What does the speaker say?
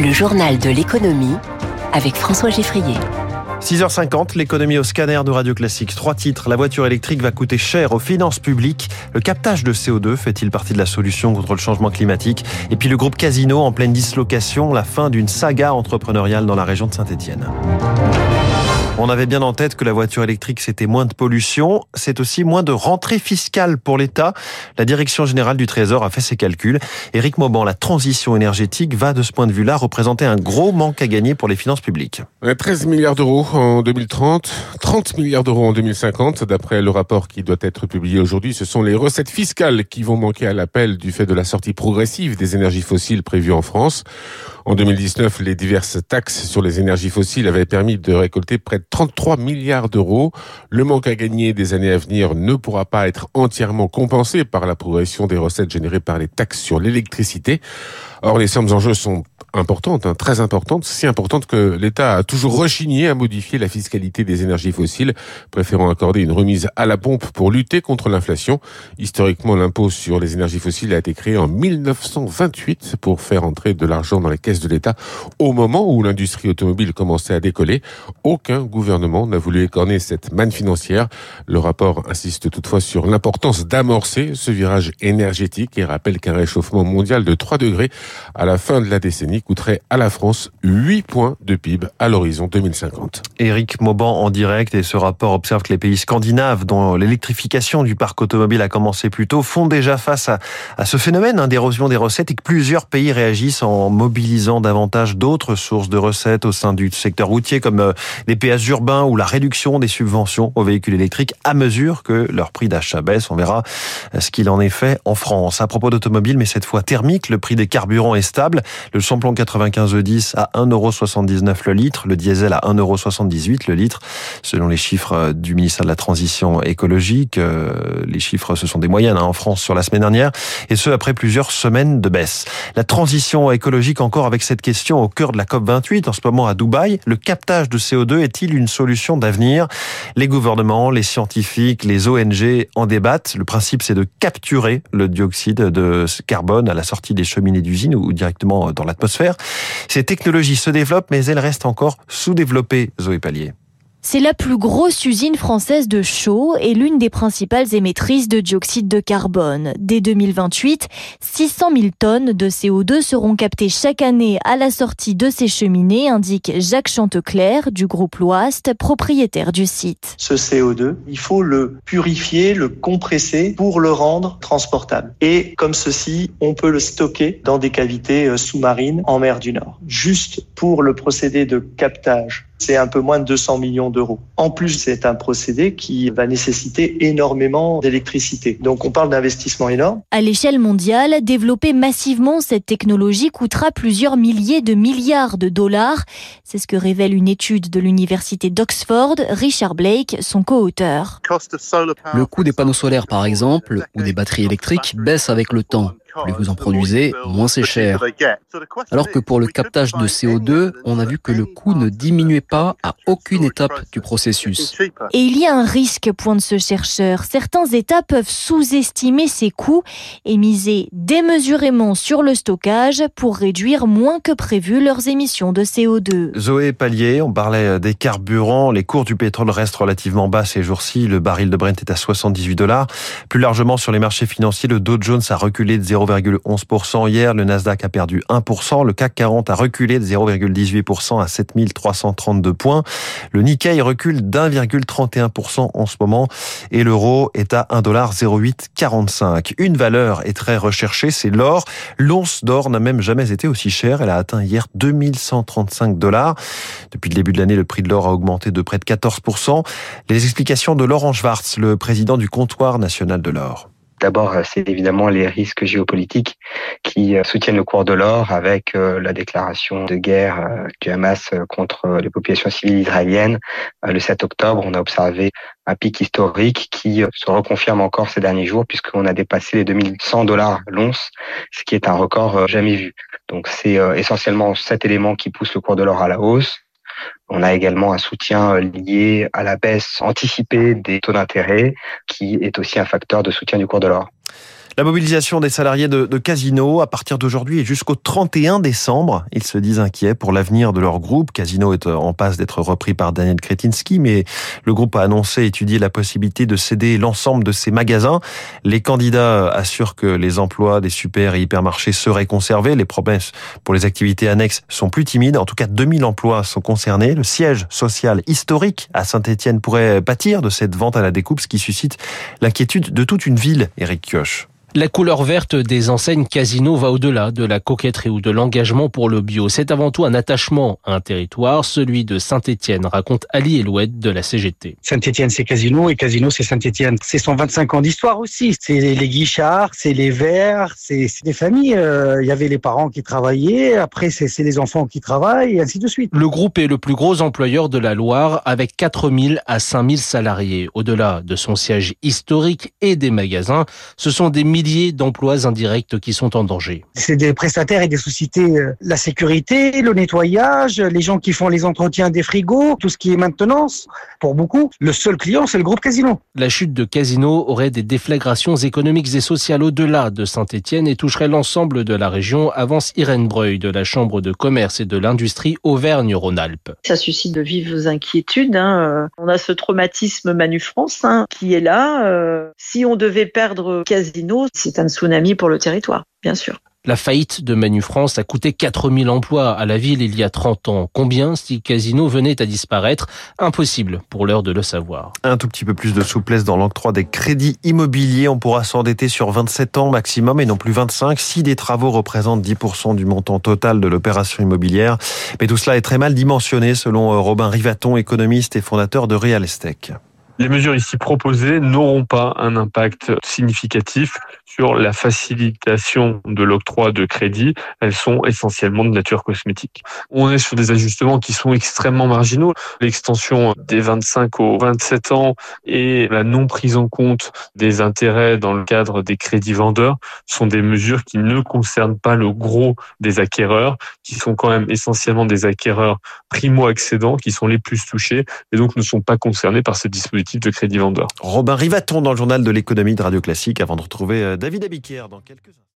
Le journal de l'économie avec François Geffrier. 6h50, l'économie au scanner de Radio Classique. Trois titres. La voiture électrique va coûter cher aux finances publiques. Le captage de CO2 fait-il partie de la solution contre le changement climatique? Et puis le groupe Casino en pleine dislocation, la fin d'une saga entrepreneuriale dans la région de Saint-Etienne. On avait bien en tête que la voiture électrique, c'était moins de pollution, c'est aussi moins de rentrée fiscale pour l'État. La Direction générale du Trésor a fait ses calculs. Éric Mauban, la transition énergétique va de ce point de vue-là représenter un gros manque à gagner pour les finances publiques. 13 milliards d'euros en 2030, 30 milliards d'euros en 2050. D'après le rapport qui doit être publié aujourd'hui, ce sont les recettes fiscales qui vont manquer à l'appel du fait de la sortie progressive des énergies fossiles prévues en France. En 2019, les diverses taxes sur les énergies fossiles avaient permis de récolter près 33 milliards d'euros. Le manque à gagner des années à venir ne pourra pas être entièrement compensé par la progression des recettes générées par les taxes sur l'électricité. Or, les sommes en jeu sont importante, hein, très importante, si importante que l'État a toujours rechigné à modifier la fiscalité des énergies fossiles, préférant accorder une remise à la pompe pour lutter contre l'inflation. Historiquement, l'impôt sur les énergies fossiles a été créé en 1928 pour faire entrer de l'argent dans les caisses de l'État au moment où l'industrie automobile commençait à décoller. Aucun n'a voulu écorner cette manne financière. Le rapport insiste toutefois sur l'importance d'amorcer ce virage énergétique et rappelle qu'un réchauffement mondial de 3 degrés à la fin de la décennie coûterait à la France 8 points de PIB à l'horizon 2050. Éric Mauban en direct et ce rapport observe que les pays scandinaves dont l'électrification du parc automobile a commencé plus tôt font déjà face à, à ce phénomène hein, d'érosion des recettes et que plusieurs pays réagissent en mobilisant davantage d'autres sources de recettes au sein du secteur routier comme euh, les péages urbains ou la réduction des subventions aux véhicules électriques à mesure que leur prix d'achat baisse. On verra ce qu'il en est fait en France. À propos d'automobile, mais cette fois thermique, le prix des carburants est stable. Le samplon 95 E10 à 1,79€ le litre, le diesel à 1,78€ le litre, selon les chiffres euh, du ministère de la Transition écologique. Euh, les chiffres, ce sont des moyennes hein, en France sur la semaine dernière, et ce après plusieurs semaines de baisse. La transition écologique encore avec cette question au cœur de la COP28 en ce moment à Dubaï. Le captage de CO2 est-il une solution d'avenir Les gouvernements, les scientifiques, les ONG en débattent. Le principe, c'est de capturer le dioxyde de carbone à la sortie des cheminées d'usine ou directement dans l'atmosphère ces technologies se développent, mais elles restent encore sous-développées, Zoé Pallier. C'est la plus grosse usine française de chaux et l'une des principales émettrices de dioxyde de carbone. Dès 2028, 600 000 tonnes de CO2 seront captées chaque année à la sortie de ces cheminées, indique Jacques Chanteclerc du groupe Loast, propriétaire du site. Ce CO2, il faut le purifier, le compresser pour le rendre transportable. Et comme ceci, on peut le stocker dans des cavités euh, sous-marines en mer du Nord. Juste pour le procédé de captage c'est un peu moins de 200 millions d'euros. En plus, c'est un procédé qui va nécessiter énormément d'électricité. Donc on parle d'investissement énorme. À l'échelle mondiale, développer massivement cette technologie coûtera plusieurs milliers de milliards de dollars. C'est ce que révèle une étude de l'université d'Oxford, Richard Blake, son co-auteur. Le coût des panneaux solaires, par exemple, ou des batteries électriques baisse avec le temps. Plus vous en produisez, moins c'est cher. Alors que pour le captage de CO2, on a vu que le coût ne diminuait pas à aucune étape du processus. Et il y a un risque, pointe ce chercheur. Certains États peuvent sous-estimer ces coûts et miser démesurément sur le stockage pour réduire moins que prévu leurs émissions de CO2. Zoé Pallier, on parlait des carburants. Les cours du pétrole restent relativement bas ces jours-ci. Le baril de Brent est à 78 dollars. Plus largement sur les marchés financiers, le Dow Jones a reculé de 0 0,11% hier. Le Nasdaq a perdu 1%. Le CAC 40 a reculé de 0,18% à 7332 points. Le Nikkei recule d'1,31% en ce moment et l'euro est à 1,0845. Une valeur est très recherchée, c'est l'or. L'once d'or n'a même jamais été aussi chère. Elle a atteint hier 2135 dollars. Depuis le début de l'année, le prix de l'or a augmenté de près de 14%. Les explications de Laurent Schwartz, le président du comptoir national de l'or. D'abord, euh, c'est évidemment les risques géopolitiques qui euh, soutiennent le cours de l'or avec euh, la déclaration de guerre du Hamas contre les populations civiles israéliennes. Le 7 octobre, on a observé un pic historique qui se reconfirme encore ces derniers jours puisqu'on a dépassé les 2100 dollars l'once, ce qui est un record jamais vu. Donc c'est essentiellement cet élément qui pousse le cours de l'or à la hausse. On a également un soutien euh, lié à la baisse anticipée des taux d'intérêt, qui est aussi un facteur de soutien du cours de l'or. La mobilisation des salariés de, Casino à partir d'aujourd'hui et jusqu'au 31 décembre. Ils se disent inquiets pour l'avenir de leur groupe. Casino est en passe d'être repris par Daniel Kretinsky, mais le groupe a annoncé étudier la possibilité de céder l'ensemble de ses magasins. Les candidats assurent que les emplois des super et hypermarchés seraient conservés. Les promesses pour les activités annexes sont plus timides. En tout cas, 2000 emplois sont concernés. Le siège social historique à Saint-Etienne pourrait pâtir de cette vente à la découpe, ce qui suscite l'inquiétude de toute une ville, Eric Kioch. La couleur verte des enseignes Casino va au-delà de la coquetterie ou de l'engagement pour le bio. C'est avant tout un attachement à un territoire, celui de Saint-Étienne, raconte Ali Elouette de la CGT. Saint-Étienne, c'est Casino et Casino, c'est Saint-Étienne. C'est 125 ans d'histoire aussi. C'est les Guichards, c'est les Verts, c'est des familles. Euh, il y avait les parents qui travaillaient, après c'est les enfants qui travaillent et ainsi de suite. Le groupe est le plus gros employeur de la Loire avec 4000 à 5000 salariés. Au-delà de son siège historique et des magasins, ce sont des milliers d'emplois indirects qui sont en danger. C'est des prestataires et des sociétés, euh, la sécurité, le nettoyage, les gens qui font les entretiens des frigos, tout ce qui est maintenance. Pour beaucoup, le seul client, c'est le groupe Casino. La chute de Casino aurait des déflagrations économiques et sociales au-delà de Saint-Étienne et toucherait l'ensemble de la région, avance Irène Breuil de la Chambre de commerce et de l'industrie Auvergne-Rhône-Alpes. Ça suscite de vives inquiétudes. Hein. On a ce traumatisme Manu France hein, qui est là. Euh, si on devait perdre Casino, c'est un tsunami pour le territoire, bien sûr. La faillite de Manu France a coûté 4000 emplois à la ville il y a 30 ans. Combien si Casino venait à disparaître? Impossible pour l'heure de le savoir. Un tout petit peu plus de souplesse dans l'octroi des crédits immobiliers. On pourra s'endetter sur 27 ans maximum et non plus 25 si des travaux représentent 10% du montant total de l'opération immobilière. Mais tout cela est très mal dimensionné selon euh, Robin Rivaton, économiste et fondateur de Real Estate. Les mesures ici proposées n'auront pas un impact significatif sur la facilitation de l'octroi de crédit. Elles sont essentiellement de nature cosmétique. On est sur des ajustements qui sont extrêmement marginaux. L'extension des 25 aux 27 ans et la non prise en compte des intérêts dans le cadre des crédits vendeurs sont des mesures qui ne concernent pas le gros des acquéreurs, qui sont quand même essentiellement des acquéreurs primo-accédants, qui sont les plus touchés et donc ne sont pas concernés par ce dispositif de crédit vendeur. Robin Rivaton dans le journal de l'économie de Radio Classique avant de retrouver euh, David Abiquière dans quelques.